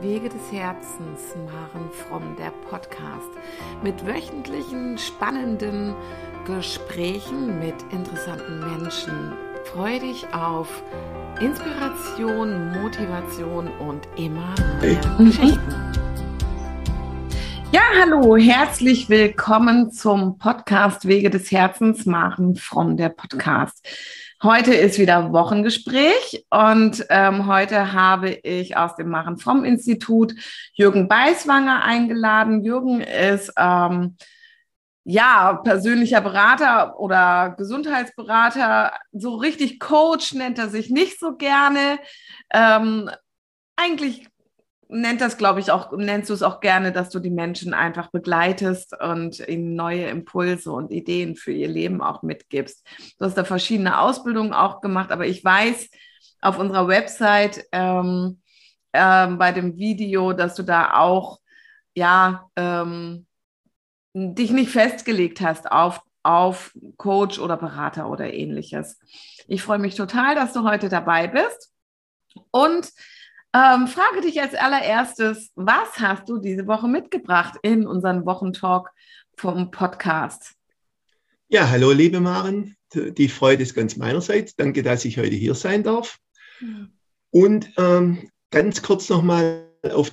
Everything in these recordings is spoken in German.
Wege des Herzens, Maren Fromm, der Podcast mit wöchentlichen spannenden Gesprächen mit interessanten Menschen. Freue dich auf Inspiration, Motivation und immer neue Geschichten. Ja, hallo, herzlich willkommen zum Podcast Wege des Herzens, Maren Fromm, der Podcast. Heute ist wieder Wochengespräch und ähm, heute habe ich aus dem Machen vom Institut Jürgen Beiswanger eingeladen. Jürgen ist ähm, ja persönlicher Berater oder Gesundheitsberater. So richtig Coach nennt er sich nicht so gerne. Ähm, eigentlich nennt das, glaube ich, auch, nennst du es auch gerne, dass du die Menschen einfach begleitest und ihnen neue Impulse und Ideen für ihr Leben auch mitgibst. Du hast da verschiedene Ausbildungen auch gemacht, aber ich weiß auf unserer Website ähm, ähm, bei dem Video, dass du da auch, ja, ähm, dich nicht festgelegt hast auf, auf Coach oder Berater oder ähnliches. Ich freue mich total, dass du heute dabei bist. Und ähm, frage dich als allererstes, was hast du diese Woche mitgebracht in unseren Wochentalk vom Podcast? Ja, hallo liebe Maren, die Freude ist ganz meinerseits. Danke, dass ich heute hier sein darf. Ja. Und ähm, ganz kurz nochmal auf,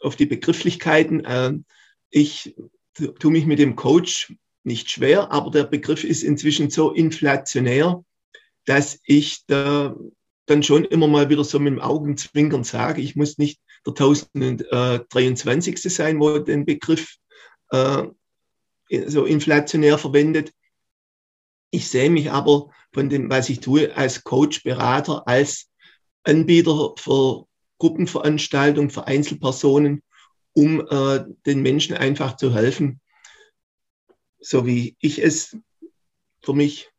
auf die Begrifflichkeiten. Ähm, ich tue mich mit dem Coach nicht schwer, aber der Begriff ist inzwischen so inflationär, dass ich da dann schon immer mal wieder so mit dem Augenzwinkern sage, ich muss nicht der 1023. sein, wo den Begriff äh, so inflationär verwendet. Ich sehe mich aber von dem, was ich tue, als Coach, Berater, als Anbieter für Gruppenveranstaltungen, für Einzelpersonen, um äh, den Menschen einfach zu helfen, so wie ich es für mich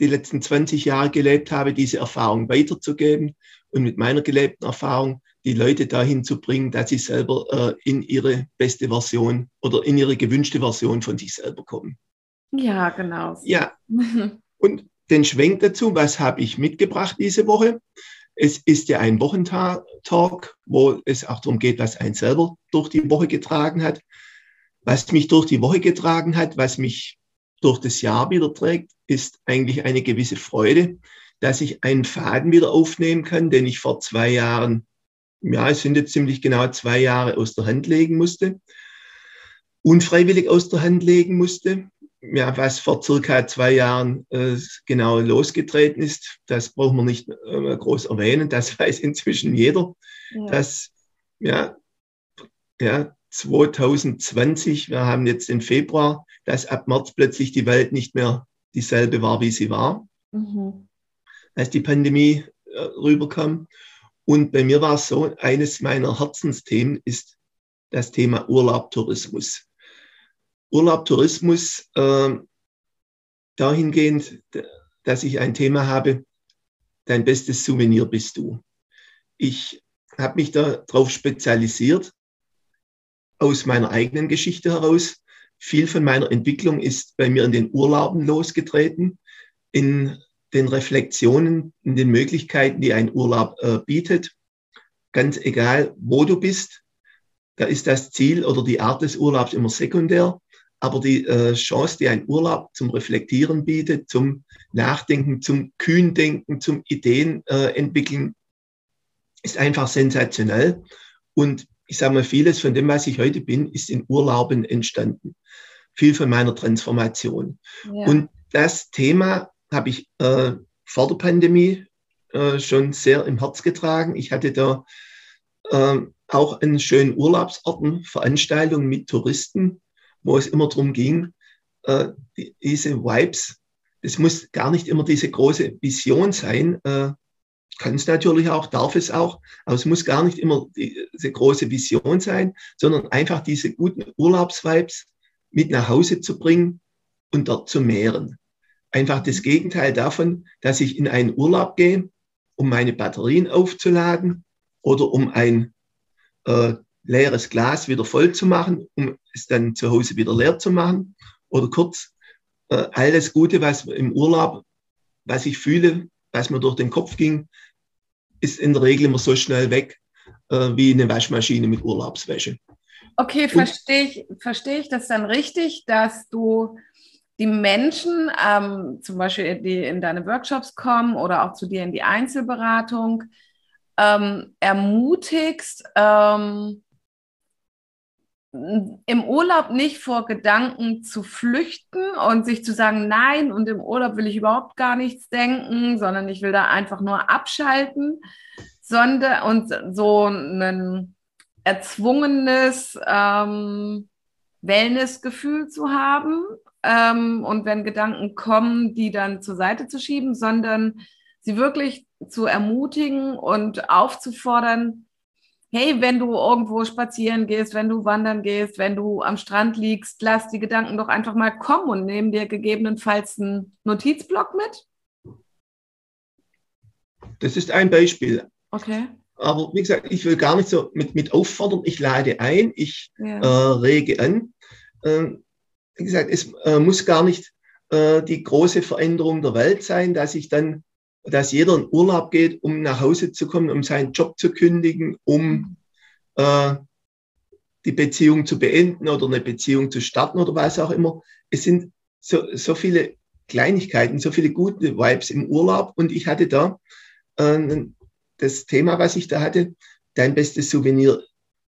die letzten 20 Jahre gelebt habe, diese Erfahrung weiterzugeben und mit meiner gelebten Erfahrung die Leute dahin zu bringen, dass sie selber äh, in ihre beste Version oder in ihre gewünschte Version von sich selber kommen. Ja, genau. Ja. Und den Schwenk dazu, was habe ich mitgebracht diese Woche? Es ist ja ein Wochentalk, wo es auch darum geht, was ein selber durch die Woche getragen hat. Was mich durch die Woche getragen hat, was mich durch das Jahr wieder trägt, ist eigentlich eine gewisse Freude, dass ich einen Faden wieder aufnehmen kann, den ich vor zwei Jahren, ja, es sind jetzt ziemlich genau zwei Jahre aus der Hand legen musste, unfreiwillig aus der Hand legen musste. Ja, was vor circa zwei Jahren äh, genau losgetreten ist, das braucht man nicht äh, groß erwähnen, das weiß inzwischen jeder, ja. dass ja, ja, 2020, wir haben jetzt den Februar, dass ab März plötzlich die Welt nicht mehr dieselbe war, wie sie war, mhm. als die Pandemie äh, rüberkam. Und bei mir war es so, eines meiner Herzensthemen ist das Thema Urlaubtourismus. Urlaubtourismus äh, dahingehend, dass ich ein Thema habe, dein bestes Souvenir bist du. Ich habe mich darauf spezialisiert, aus meiner eigenen Geschichte heraus. Viel von meiner Entwicklung ist bei mir in den Urlauben losgetreten, in den Reflexionen, in den Möglichkeiten, die ein Urlaub äh, bietet. Ganz egal, wo du bist, da ist das Ziel oder die Art des Urlaubs immer sekundär. Aber die äh, Chance, die ein Urlaub zum Reflektieren bietet, zum Nachdenken, zum Kühndenken, zum Ideen äh, entwickeln, ist einfach sensationell. Und ich sage mal, vieles von dem, was ich heute bin, ist in Urlauben entstanden. Viel von meiner Transformation. Ja. Und das Thema habe ich äh, vor der Pandemie äh, schon sehr im Herz getragen. Ich hatte da äh, auch einen schönen Urlaubsorten, Veranstaltungen mit Touristen, wo es immer darum ging, äh, die, diese Vibes, das muss gar nicht immer diese große Vision sein, äh, kann es natürlich auch, darf es auch, aber es muss gar nicht immer diese große Vision sein, sondern einfach diese guten Urlaubsvibes mit nach Hause zu bringen und dort zu mehren. Einfach das Gegenteil davon, dass ich in einen Urlaub gehe, um meine Batterien aufzuladen oder um ein äh, leeres Glas wieder voll zu machen, um es dann zu Hause wieder leer zu machen. Oder kurz, äh, alles Gute, was im Urlaub, was ich fühle, was mir durch den Kopf ging, ist in der Regel immer so schnell weg. äh, wie eine Waschmaschine mit Urlaubswäsche. Okay, verstehe ich, verstehe ich das dann richtig, dass du die Menschen, ähm, zum Beispiel, die in deine Workshops kommen oder auch zu dir in die Einzelberatung, ähm, ermutigst, ähm, im Urlaub nicht vor Gedanken zu flüchten und sich zu sagen, nein, und im Urlaub will ich überhaupt gar nichts denken, sondern ich will da einfach nur abschalten, sondern und so ein erzwungenes ähm, Wellnessgefühl zu haben ähm, und wenn Gedanken kommen, die dann zur Seite zu schieben, sondern sie wirklich zu ermutigen und aufzufordern, hey, wenn du irgendwo spazieren gehst, wenn du wandern gehst, wenn du am Strand liegst, lass die Gedanken doch einfach mal kommen und nimm dir gegebenenfalls einen Notizblock mit? Das ist ein Beispiel. Okay. Aber wie gesagt, ich will gar nicht so mit, mit auffordern. Ich lade ein, ich ja. äh, rege an. Ähm, wie gesagt, es äh, muss gar nicht äh, die große Veränderung der Welt sein, dass ich dann dass jeder in Urlaub geht, um nach Hause zu kommen, um seinen Job zu kündigen, um äh, die Beziehung zu beenden oder eine Beziehung zu starten oder was auch immer. Es sind so, so viele Kleinigkeiten, so viele gute Vibes im Urlaub. Und ich hatte da äh, das Thema, was ich da hatte, dein bestes Souvenir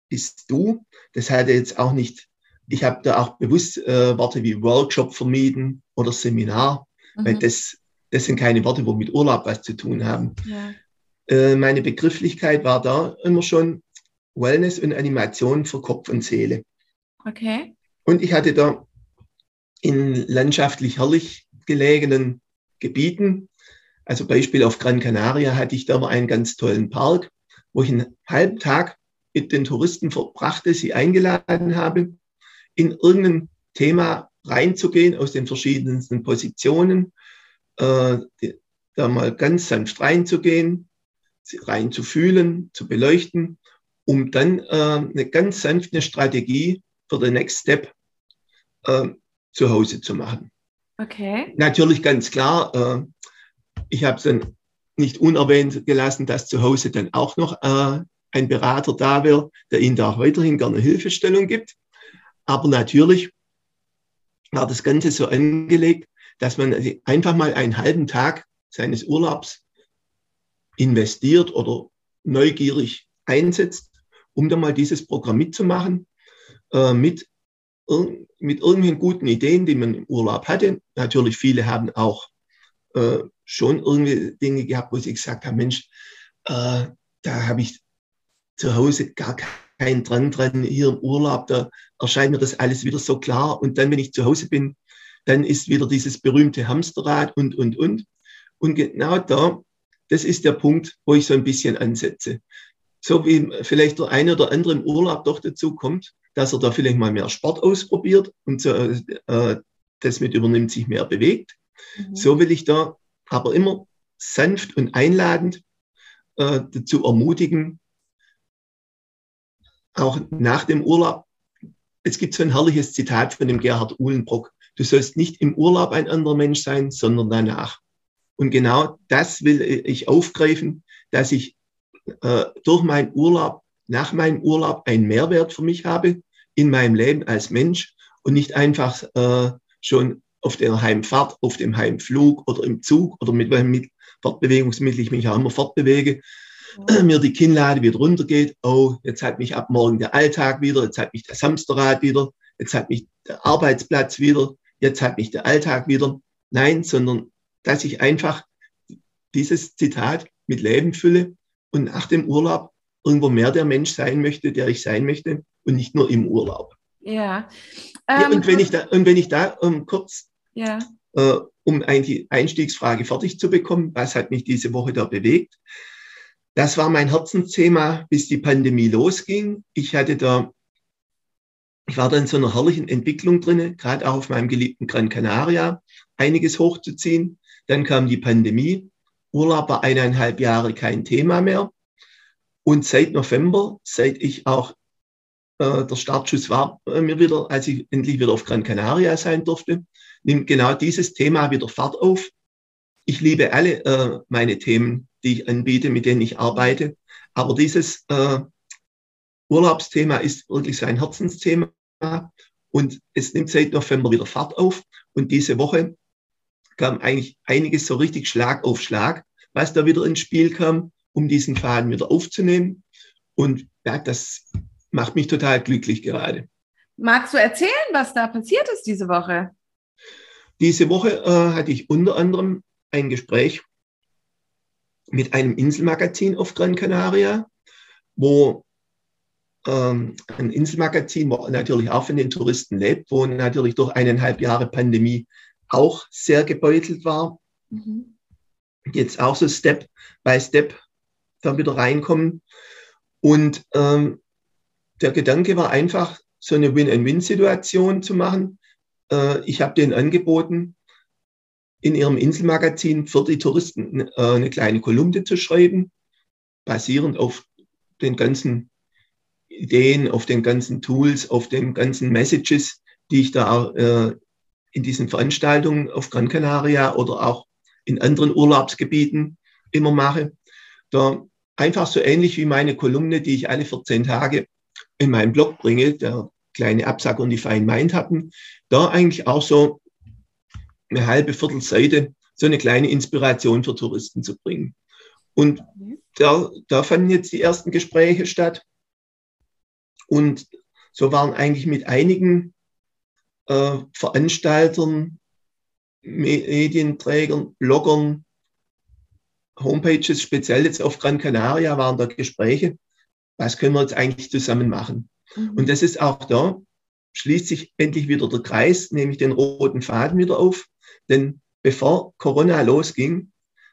bist du. Das hatte jetzt auch nicht, ich habe da auch bewusst äh, Worte wie Workshop vermieden oder Seminar, mhm. weil das das sind keine Worte, wo mit Urlaub was zu tun haben. Ja. Äh, meine Begrifflichkeit war da immer schon Wellness und Animation für Kopf und Seele. Okay. Und ich hatte da in landschaftlich herrlich gelegenen Gebieten, also Beispiel auf Gran Canaria, hatte ich da mal einen ganz tollen Park, wo ich einen halben Tag mit den Touristen verbrachte, sie eingeladen habe, in irgendein Thema reinzugehen aus den verschiedensten Positionen äh, da mal ganz sanft reinzugehen, reinzufühlen, zu beleuchten, um dann äh, eine ganz sanfte Strategie für den Next Step äh, zu Hause zu machen. Okay. Natürlich ganz klar, äh, ich habe es dann nicht unerwähnt gelassen, dass zu Hause dann auch noch äh, ein Berater da wäre, der Ihnen da auch weiterhin gerne Hilfestellung gibt. Aber natürlich war das Ganze so angelegt, dass man einfach mal einen halben Tag seines Urlaubs investiert oder neugierig einsetzt, um dann mal dieses Programm mitzumachen, äh, mit, mit irgendwelchen guten Ideen, die man im Urlaub hatte. Natürlich, viele haben auch äh, schon irgendwie Dinge gehabt, wo sie gesagt haben, Mensch, äh, da habe ich zu Hause gar keinen dran dran, hier im Urlaub, da erscheint mir das alles wieder so klar. Und dann, wenn ich zu Hause bin, dann ist wieder dieses berühmte Hamsterrad und, und, und. Und genau da, das ist der Punkt, wo ich so ein bisschen ansetze. So wie vielleicht der eine oder andere im Urlaub doch dazu kommt, dass er da vielleicht mal mehr Sport ausprobiert und so, äh, das mit übernimmt, sich mehr bewegt. Mhm. So will ich da aber immer sanft und einladend äh, dazu ermutigen, auch nach dem Urlaub. Es gibt so ein herrliches Zitat von dem Gerhard Uhlenbrock. Du sollst nicht im Urlaub ein anderer Mensch sein, sondern danach. Und genau das will ich aufgreifen, dass ich äh, durch meinen Urlaub, nach meinem Urlaub einen Mehrwert für mich habe in meinem Leben als Mensch und nicht einfach äh, schon auf der Heimfahrt, auf dem Heimflug oder im Zug oder mit welchem Fortbewegungsmittel ich mich auch immer fortbewege, ja. mir die Kinnlade wieder runtergeht. Oh, jetzt hat mich ab morgen der Alltag wieder, jetzt hat mich das Hamsterrad wieder, jetzt hat mich Arbeitsplatz wieder, jetzt hat mich der Alltag wieder. Nein, sondern dass ich einfach dieses Zitat mit Leben fülle und nach dem Urlaub irgendwo mehr der Mensch sein möchte, der ich sein möchte und nicht nur im Urlaub. Ja. Ähm, ja und wenn ich da, und wenn ich da um, kurz, ja. äh, um die Einstiegsfrage fertig zu bekommen, was hat mich diese Woche da bewegt? Das war mein Herzensthema, bis die Pandemie losging. Ich hatte da ich war da in so einer herrlichen Entwicklung drin, gerade auch auf meinem geliebten Gran Canaria, einiges hochzuziehen. Dann kam die Pandemie. Urlaub war eineinhalb Jahre kein Thema mehr. Und seit November, seit ich auch, äh, der Startschuss war bei mir wieder, als ich endlich wieder auf Gran Canaria sein durfte, nimmt genau dieses Thema wieder Fahrt auf. Ich liebe alle äh, meine Themen, die ich anbiete, mit denen ich arbeite. Aber dieses äh, Urlaubsthema ist wirklich sein Herzensthema und es nimmt seit November wieder Fahrt auf. Und diese Woche kam eigentlich einiges so richtig Schlag auf Schlag, was da wieder ins Spiel kam, um diesen Faden wieder aufzunehmen. Und ja, das macht mich total glücklich gerade. Magst du erzählen, was da passiert ist diese Woche? Diese Woche äh, hatte ich unter anderem ein Gespräch mit einem Inselmagazin auf Gran Canaria, wo ähm, ein Inselmagazin, wo natürlich auch von den Touristen lebt, wo natürlich durch eineinhalb Jahre Pandemie auch sehr gebeutelt war. Mhm. Jetzt auch so Step by Step da wieder reinkommen. Und ähm, der Gedanke war einfach, so eine Win-and-Win-Situation zu machen. Äh, ich habe denen angeboten, in ihrem Inselmagazin für die Touristen äh, eine kleine Kolumne zu schreiben, basierend auf den ganzen Ideen, auf den ganzen Tools, auf den ganzen Messages, die ich da äh, in diesen Veranstaltungen auf Gran Canaria oder auch in anderen Urlaubsgebieten immer mache. Da einfach so ähnlich wie meine Kolumne, die ich alle 14 Tage in meinem Blog bringe, der kleine Absacker und die Fine Mind hatten, da eigentlich auch so eine halbe Viertelseite so eine kleine Inspiration für Touristen zu bringen. Und da, da fanden jetzt die ersten Gespräche statt. Und so waren eigentlich mit einigen äh, Veranstaltern, Medienträgern, Bloggern, Homepages, speziell jetzt auf Gran Canaria, waren da Gespräche, was können wir jetzt eigentlich zusammen machen. Mhm. Und das ist auch da, schließt sich endlich wieder der Kreis, nämlich den roten Faden wieder auf. Denn bevor Corona losging,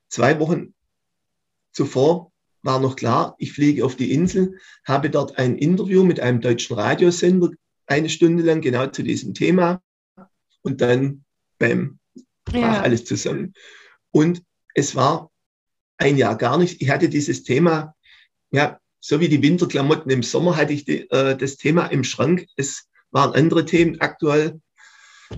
zwei Wochen zuvor, war noch klar, ich fliege auf die Insel, habe dort ein Interview mit einem deutschen Radiosender, eine Stunde lang genau zu diesem Thema. Und dann, bam, brach ja. alles zusammen. Und es war ein Jahr gar nicht. Ich hatte dieses Thema, ja, so wie die Winterklamotten im Sommer hatte ich die, äh, das Thema im Schrank. Es waren andere Themen aktuell.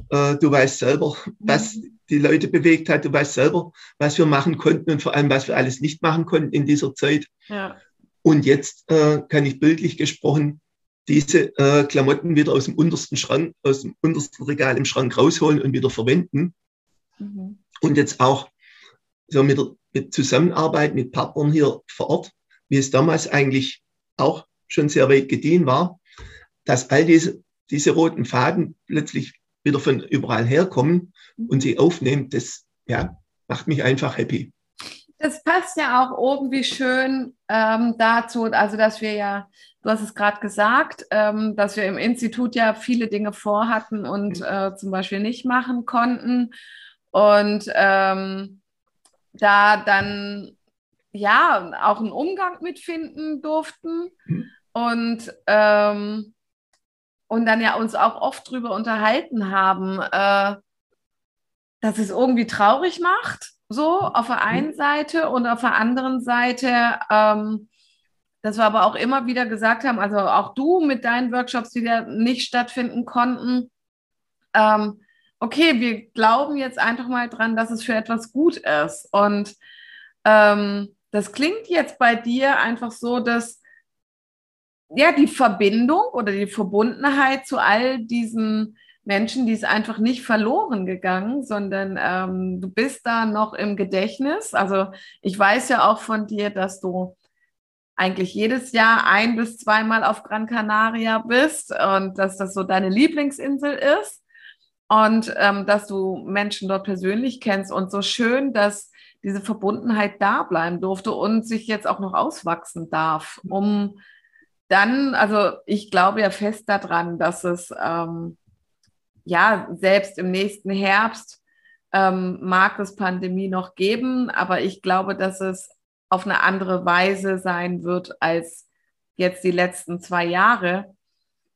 Äh, du weißt selber, was mhm. die Leute bewegt hat. Du weißt selber, was wir machen konnten und vor allem, was wir alles nicht machen konnten in dieser Zeit. Ja. Und jetzt äh, kann ich bildlich gesprochen diese äh, Klamotten wieder aus dem untersten Schrank, aus dem untersten Regal im Schrank rausholen und wieder verwenden. Mhm. Und jetzt auch so mit, der, mit Zusammenarbeit mit Partnern hier vor Ort, wie es damals eigentlich auch schon sehr weit gediehen war, dass all diese, diese roten Faden plötzlich wieder von überall herkommen und sie aufnehmen, das ja, macht mich einfach happy. Das passt ja auch irgendwie schön ähm, dazu, also dass wir ja, du hast es gerade gesagt, ähm, dass wir im Institut ja viele Dinge vorhatten und äh, zum Beispiel nicht machen konnten. Und ähm, da dann ja auch einen Umgang mitfinden durften. Mhm. Und ähm, und dann ja uns auch oft drüber unterhalten haben, äh, dass es irgendwie traurig macht, so auf der einen Seite und auf der anderen Seite, ähm, dass wir aber auch immer wieder gesagt haben, also auch du mit deinen Workshops, die ja nicht stattfinden konnten, ähm, okay, wir glauben jetzt einfach mal dran, dass es für etwas gut ist. Und ähm, das klingt jetzt bei dir einfach so, dass ja, die Verbindung oder die Verbundenheit zu all diesen Menschen, die ist einfach nicht verloren gegangen, sondern ähm, du bist da noch im Gedächtnis. Also ich weiß ja auch von dir, dass du eigentlich jedes Jahr ein bis zweimal auf Gran Canaria bist und dass das so deine Lieblingsinsel ist und ähm, dass du Menschen dort persönlich kennst und so schön, dass diese Verbundenheit da bleiben durfte und sich jetzt auch noch auswachsen darf, um dann, also ich glaube ja fest daran, dass es ähm, ja selbst im nächsten Herbst ähm, mag es Pandemie noch geben, aber ich glaube, dass es auf eine andere Weise sein wird als jetzt die letzten zwei Jahre.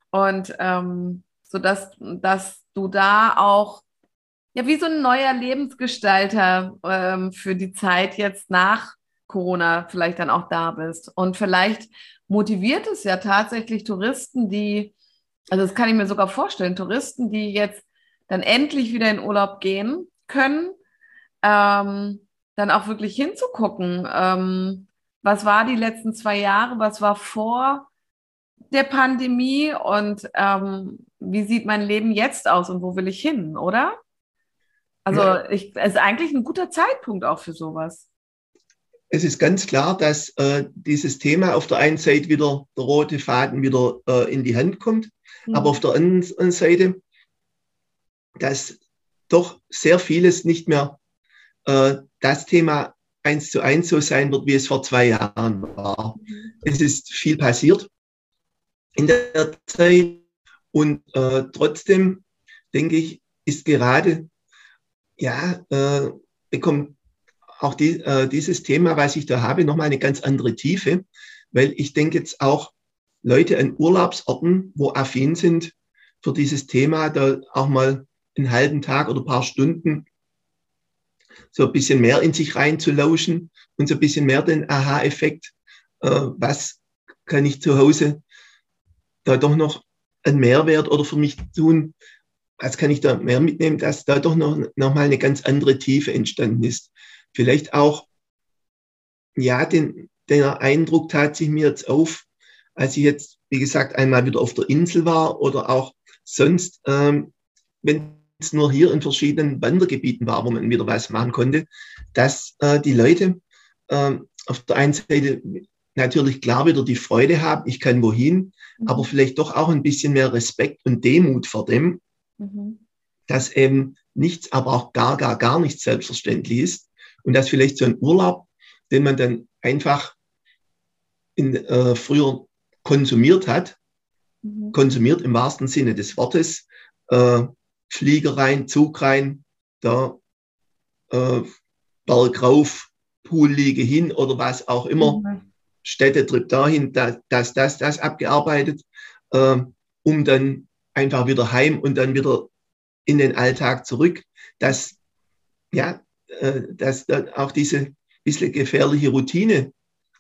Und ähm, so dass, dass du da auch ja wie so ein neuer Lebensgestalter ähm, für die Zeit jetzt nach Corona vielleicht dann auch da bist. Und vielleicht motiviert es ja tatsächlich Touristen, die, also das kann ich mir sogar vorstellen, Touristen, die jetzt dann endlich wieder in Urlaub gehen können, ähm, dann auch wirklich hinzugucken, ähm, was war die letzten zwei Jahre, was war vor der Pandemie und ähm, wie sieht mein Leben jetzt aus und wo will ich hin, oder? Also ja. ich, es ist eigentlich ein guter Zeitpunkt auch für sowas. Es ist ganz klar, dass äh, dieses Thema auf der einen Seite wieder der rote Faden wieder äh, in die Hand kommt, mhm. aber auf der anderen Seite, dass doch sehr vieles nicht mehr äh, das Thema eins zu eins so sein wird, wie es vor zwei Jahren war. Mhm. Es ist viel passiert in der Zeit und äh, trotzdem denke ich, ist gerade, ja, äh, bekommt auch die, äh, dieses Thema, was ich da habe, nochmal eine ganz andere Tiefe, weil ich denke jetzt auch Leute an Urlaubsorten, wo affin sind für dieses Thema, da auch mal einen halben Tag oder paar Stunden so ein bisschen mehr in sich reinzulauschen und so ein bisschen mehr den Aha-Effekt, äh, was kann ich zu Hause da doch noch einen Mehrwert oder für mich tun, was kann ich da mehr mitnehmen, dass da doch noch, noch mal eine ganz andere Tiefe entstanden ist. Vielleicht auch, ja, den, der Eindruck tat sich mir jetzt auf, als ich jetzt, wie gesagt, einmal wieder auf der Insel war oder auch sonst, ähm, wenn es nur hier in verschiedenen Wandergebieten war, wo man wieder was machen konnte, dass äh, die Leute äh, auf der einen Seite natürlich klar wieder die Freude haben, ich kann wohin, mhm. aber vielleicht doch auch ein bisschen mehr Respekt und Demut vor dem, mhm. dass eben nichts, aber auch gar, gar, gar nichts selbstverständlich ist und dass vielleicht so ein Urlaub, den man dann einfach in, äh, früher konsumiert hat, mhm. konsumiert im wahrsten Sinne des Wortes, äh, Flieger rein, Zug rein, da äh, Berg rauf, Poolliege hin oder was auch immer. Mhm. Städtetrip dahin, das, das, das, das abgearbeitet, äh, um dann einfach wieder heim und dann wieder in den Alltag zurück, dass, ja, dass da auch diese bisschen gefährliche Routine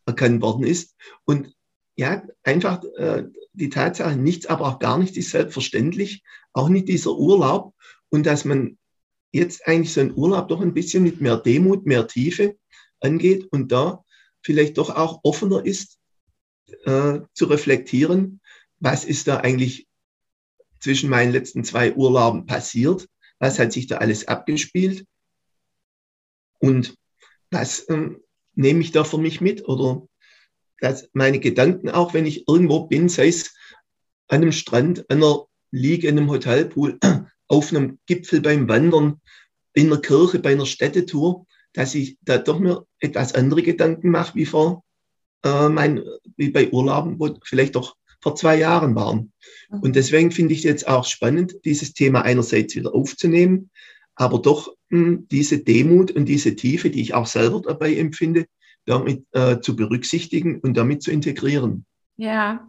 erkannt worden ist. Und ja, einfach äh, die Tatsache, nichts, aber auch gar nicht ist selbstverständlich, auch nicht dieser Urlaub. Und dass man jetzt eigentlich so einen Urlaub doch ein bisschen mit mehr Demut, mehr Tiefe angeht und da vielleicht doch auch offener ist, äh, zu reflektieren, was ist da eigentlich zwischen meinen letzten zwei Urlauben passiert, was hat sich da alles abgespielt und was ähm, nehme ich da für mich mit oder dass meine Gedanken auch, wenn ich irgendwo bin, sei es an einem Strand, an einer Liege, in einem Hotelpool, auf einem Gipfel beim Wandern, in einer Kirche, bei einer Städtetour, dass ich da doch mir etwas andere Gedanken mache, wie vor äh, mein, wie bei Urlauben, wo vielleicht doch vor zwei Jahren waren. Mhm. Und deswegen finde ich jetzt auch spannend, dieses Thema einerseits wieder aufzunehmen, aber doch mh, diese Demut und diese Tiefe, die ich auch selber dabei empfinde, damit äh, zu berücksichtigen und damit zu integrieren. Ja,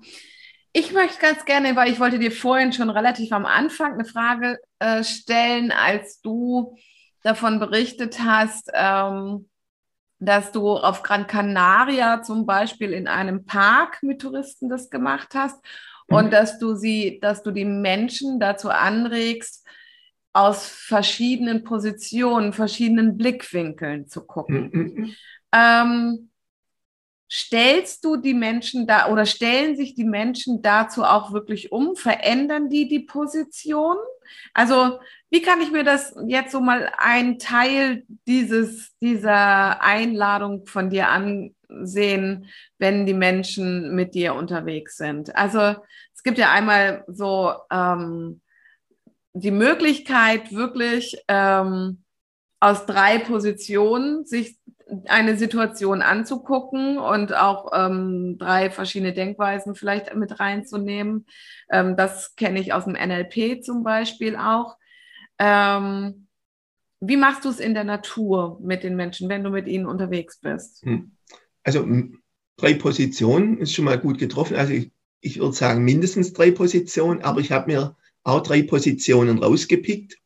ich möchte ganz gerne, weil ich wollte dir vorhin schon relativ am Anfang eine Frage äh, stellen, als du davon berichtet hast, ähm, dass du auf Gran Canaria zum Beispiel in einem Park mit Touristen das gemacht hast und mhm. dass du sie, dass du die Menschen dazu anregst, aus verschiedenen Positionen, verschiedenen Blickwinkeln zu gucken. Mhm. mhm. Ähm, stellst du die Menschen da oder stellen sich die Menschen dazu auch wirklich um? Verändern die die Position? Also wie kann ich mir das jetzt so mal ein Teil dieses, dieser Einladung von dir ansehen, wenn die Menschen mit dir unterwegs sind? Also es gibt ja einmal so ähm, die Möglichkeit, wirklich ähm, aus drei Positionen sich eine Situation anzugucken und auch ähm, drei verschiedene Denkweisen vielleicht mit reinzunehmen. Ähm, das kenne ich aus dem NLP zum Beispiel auch. Ähm, wie machst du es in der Natur mit den Menschen, wenn du mit ihnen unterwegs bist? Hm. Also drei Positionen ist schon mal gut getroffen. Also ich, ich würde sagen mindestens drei Positionen, aber ich habe mir auch drei Positionen rausgepickt,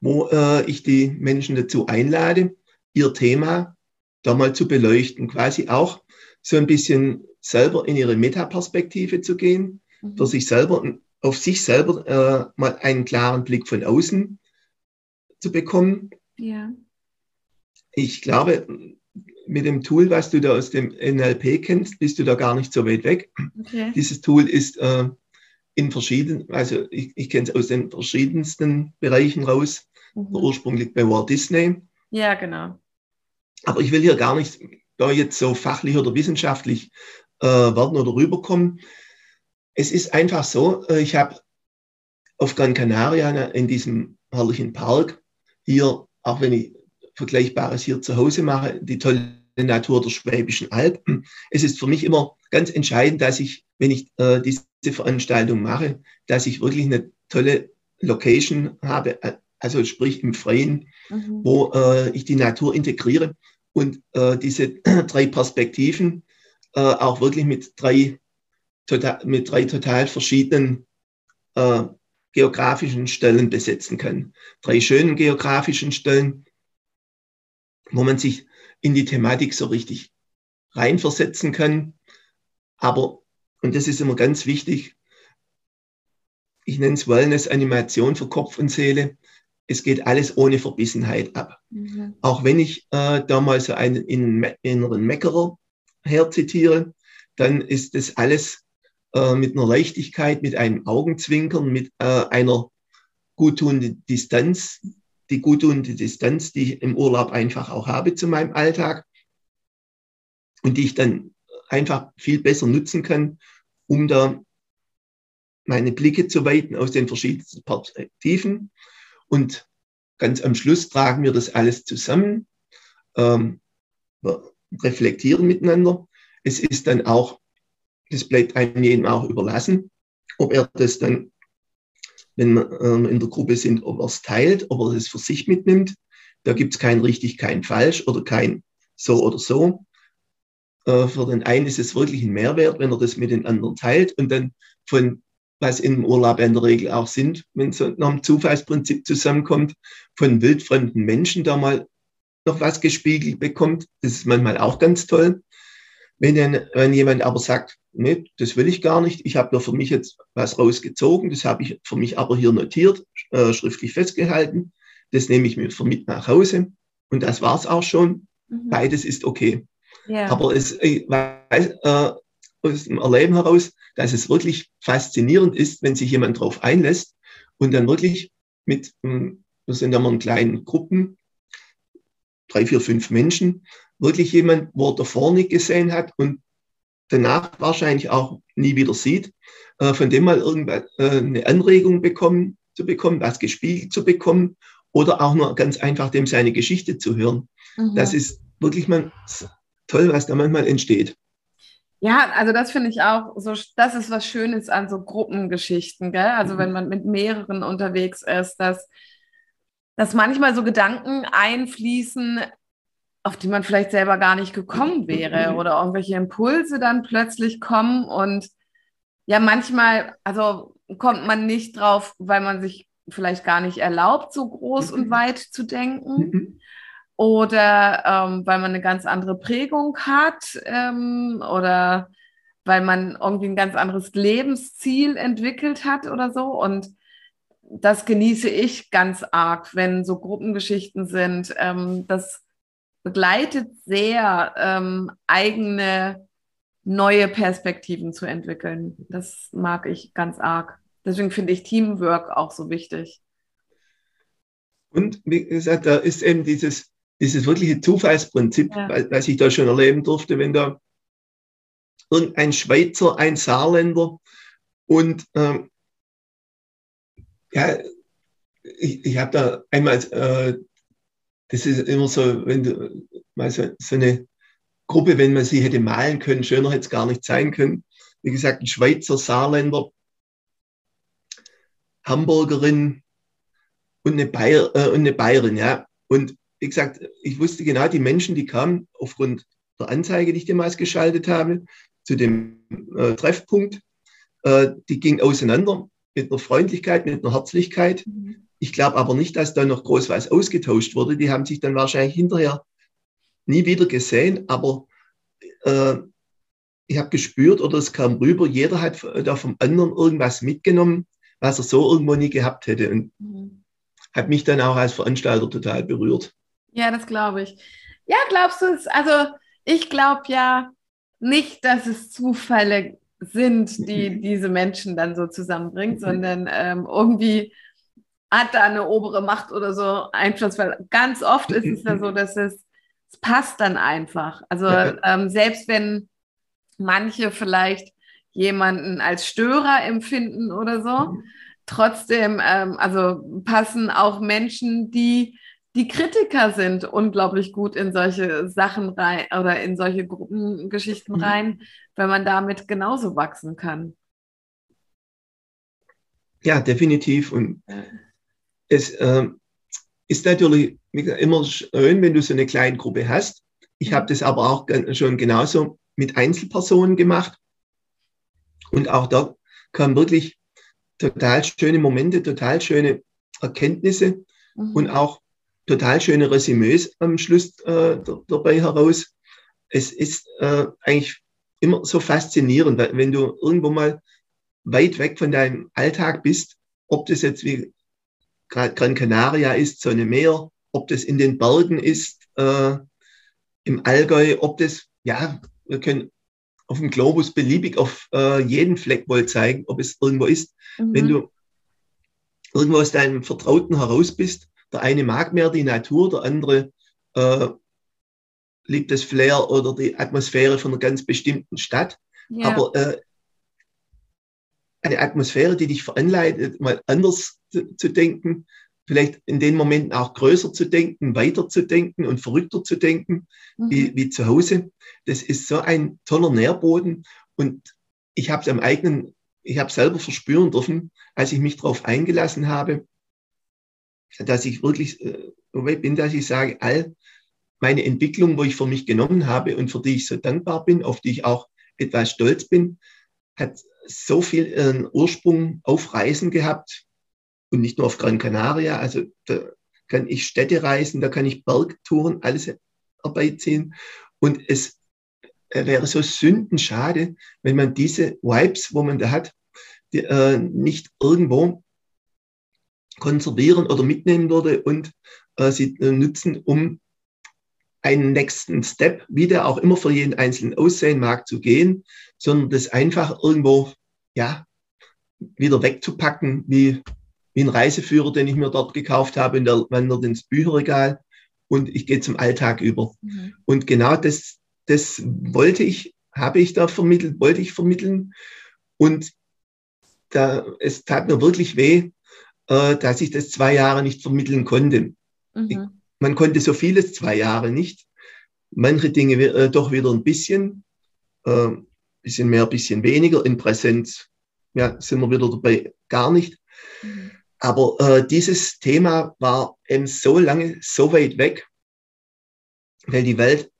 wo äh, ich die Menschen dazu einlade, ihr Thema da mal zu beleuchten, quasi auch so ein bisschen selber in ihre Metaperspektive zu gehen, mhm. für sich selber, auf sich selber äh, mal einen klaren Blick von außen zu bekommen. Ja. Ich glaube, mit dem Tool, was du da aus dem NLP kennst, bist du da gar nicht so weit weg. Okay. Dieses Tool ist äh, in verschiedenen, also ich, ich kenne es aus den verschiedensten Bereichen raus. Mhm. Ursprünglich bei Walt Disney. Ja, genau. Aber ich will hier gar nicht da jetzt so fachlich oder wissenschaftlich äh, werden oder rüberkommen. Es ist einfach so, äh, ich habe auf Gran Canaria in diesem herrlichen Park hier, auch wenn ich Vergleichbares hier zu Hause mache, die tolle Natur der Schwäbischen Alpen. Es ist für mich immer ganz entscheidend, dass ich, wenn ich äh, diese Veranstaltung mache, dass ich wirklich eine tolle Location habe, äh, also sprich im Freien, mhm. wo äh, ich die Natur integriere und äh, diese drei Perspektiven äh, auch wirklich mit drei, total, mit drei total verschiedenen äh, geografischen Stellen besetzen kann. Drei schönen geografischen Stellen, wo man sich in die Thematik so richtig reinversetzen kann. Aber, und das ist immer ganz wichtig, ich nenne es Wellness-Animation für Kopf und Seele. Es geht alles ohne Verbissenheit ab. Mhm. Auch wenn ich äh, da mal so einen inneren Meckerer herzitiere, dann ist das alles äh, mit einer Leichtigkeit, mit einem Augenzwinkern, mit äh, einer guttuenden Distanz die die Distanz, die ich im Urlaub einfach auch habe zu meinem Alltag und die ich dann einfach viel besser nutzen kann, um da meine Blicke zu weiten aus den verschiedensten Perspektiven. Und ganz am Schluss tragen wir das alles zusammen, ähm, reflektieren miteinander. Es ist dann auch, das bleibt einem jedem auch überlassen, ob er das dann wenn wir ähm, in der Gruppe sind, ob er es teilt, ob er es für sich mitnimmt. Da gibt es kein richtig, kein falsch oder kein so oder so. Äh, für den einen ist es wirklich ein Mehrwert, wenn er das mit den anderen teilt und dann von was im Urlaub in der Regel auch sind, wenn es nach dem Zufallsprinzip zusammenkommt, von wildfremden Menschen da mal noch was gespiegelt bekommt. Das ist manchmal auch ganz toll. Wenn, wenn jemand aber sagt, nee, das will ich gar nicht, ich habe nur für mich jetzt was rausgezogen, das habe ich für mich aber hier notiert, äh, schriftlich festgehalten, das nehme ich mir für mit nach Hause und das war's auch schon. Mhm. Beides ist okay. Ja. Aber es, ich weiß äh, aus dem Erleben heraus, dass es wirklich faszinierend ist, wenn sich jemand darauf einlässt und dann wirklich mit, hm, wir sind ja mal in kleinen Gruppen, drei, vier, fünf Menschen, wirklich jemand, wo er davor nicht gesehen hat und danach wahrscheinlich auch nie wieder sieht, äh, von dem mal irgendwas, äh, eine Anregung bekommen, zu bekommen, was gespiegelt zu bekommen oder auch nur ganz einfach dem seine Geschichte zu hören. Mhm. Das ist wirklich mal toll, was da manchmal entsteht. Ja, also das finde ich auch so, das ist was Schönes an so Gruppengeschichten, gell? Also mhm. wenn man mit mehreren unterwegs ist, dass, dass manchmal so Gedanken einfließen, auf die man vielleicht selber gar nicht gekommen wäre oder irgendwelche Impulse dann plötzlich kommen und ja, manchmal, also kommt man nicht drauf, weil man sich vielleicht gar nicht erlaubt, so groß und weit zu denken oder ähm, weil man eine ganz andere Prägung hat ähm, oder weil man irgendwie ein ganz anderes Lebensziel entwickelt hat oder so und das genieße ich ganz arg, wenn so Gruppengeschichten sind. Ähm, das begleitet sehr, ähm, eigene neue Perspektiven zu entwickeln. Das mag ich ganz arg. Deswegen finde ich Teamwork auch so wichtig. Und wie gesagt, da ist eben dieses, dieses wirkliche Zufallsprinzip, ja. was ich da schon erleben durfte, wenn da irgendein Schweizer, ein Saarländer und ähm, ja, ich, ich habe da einmal äh, das ist immer so, wenn du mal so, so eine Gruppe, wenn man sie hätte malen können, schöner hätte es gar nicht sein können. Wie gesagt, ein Schweizer, Saarländer, Hamburgerin und eine, Bayer, äh, und eine Bayerin, ja. Und wie gesagt, ich wusste genau, die Menschen, die kamen aufgrund der Anzeige, die ich damals geschaltet habe, zu dem äh, Treffpunkt, äh, die gingen auseinander mit einer Freundlichkeit, mit einer Herzlichkeit. Mhm. Ich glaube aber nicht, dass da noch groß was ausgetauscht wurde. Die haben sich dann wahrscheinlich hinterher nie wieder gesehen, aber äh, ich habe gespürt oder es kam rüber, jeder hat da vom anderen irgendwas mitgenommen, was er so irgendwo nie gehabt hätte. Und mhm. hat mich dann auch als Veranstalter total berührt. Ja, das glaube ich. Ja, glaubst du es? Also ich glaube ja nicht, dass es Zufälle sind, die mhm. diese Menschen dann so zusammenbringt, mhm. sondern ähm, irgendwie hat da eine obere Macht oder so Einfluss, weil ganz oft ist es ja so, dass es, es passt dann einfach. Also ähm, selbst wenn manche vielleicht jemanden als Störer empfinden oder so, mhm. trotzdem, ähm, also passen auch Menschen, die die Kritiker sind unglaublich gut in solche Sachen rein oder in solche Gruppengeschichten rein, wenn man damit genauso wachsen kann. Ja, definitiv. Und es äh, ist natürlich immer schön, wenn du so eine kleine Gruppe hast. Ich habe das aber auch schon genauso mit Einzelpersonen gemacht. Und auch da kamen wirklich total schöne Momente, total schöne Erkenntnisse mhm. und auch total schöne Resümees am Schluss äh, dabei heraus. Es ist äh, eigentlich immer so faszinierend, wenn du irgendwo mal weit weg von deinem Alltag bist, ob das jetzt wie Gran Canaria ist, so eine Meer, ob das in den Bergen ist, äh, im Allgäu, ob das, ja, wir können auf dem Globus beliebig auf äh, jeden Fleck wohl zeigen, ob es irgendwo ist. Mhm. Wenn du irgendwo aus deinem Vertrauten heraus bist, der eine mag mehr die Natur, der andere äh, liebt das Flair oder die Atmosphäre von einer ganz bestimmten Stadt. Ja. Aber äh, eine Atmosphäre, die dich veranleitet, mal anders zu, zu, denken, vielleicht in den Momenten auch größer zu denken, weiter zu denken und verrückter zu denken, mhm. wie, wie zu Hause. Das ist so ein toller Nährboden und ich habe es am eigenen, ich habe selber verspüren dürfen, als ich mich darauf eingelassen habe, dass ich wirklich äh, bin, dass ich sage, all meine Entwicklung, wo ich für mich genommen habe und für die ich so dankbar bin, auf die ich auch etwas stolz bin, hat so viel äh, Ursprung auf Reisen gehabt und nicht nur auf Gran Canaria. Also da kann ich Städte reisen, da kann ich Bergtouren, alles herbeiziehen. Und es wäre so sündenschade, wenn man diese Vibes, wo man da hat, die, äh, nicht irgendwo konservieren oder mitnehmen würde und äh, sie äh, nutzen, um einen nächsten Step, wie der auch immer für jeden Einzelnen aussehen mag, zu gehen, sondern das einfach irgendwo, ja, wieder wegzupacken, wie, wie ein Reiseführer, den ich mir dort gekauft habe, und der wandert ins Bücherregal und ich gehe zum Alltag über. Mhm. Und genau das, das wollte ich, habe ich da vermittelt, wollte ich vermitteln. Und da, es tat mir wirklich weh, äh, dass ich das zwei Jahre nicht vermitteln konnte. Mhm. Ich, man konnte so vieles zwei Jahre nicht. Manche Dinge äh, doch wieder ein bisschen, äh, bisschen mehr, bisschen weniger. In Präsenz ja, sind wir wieder dabei, gar nicht. Mhm. Aber äh, dieses Thema war eben so lange, so weit weg, weil die Welt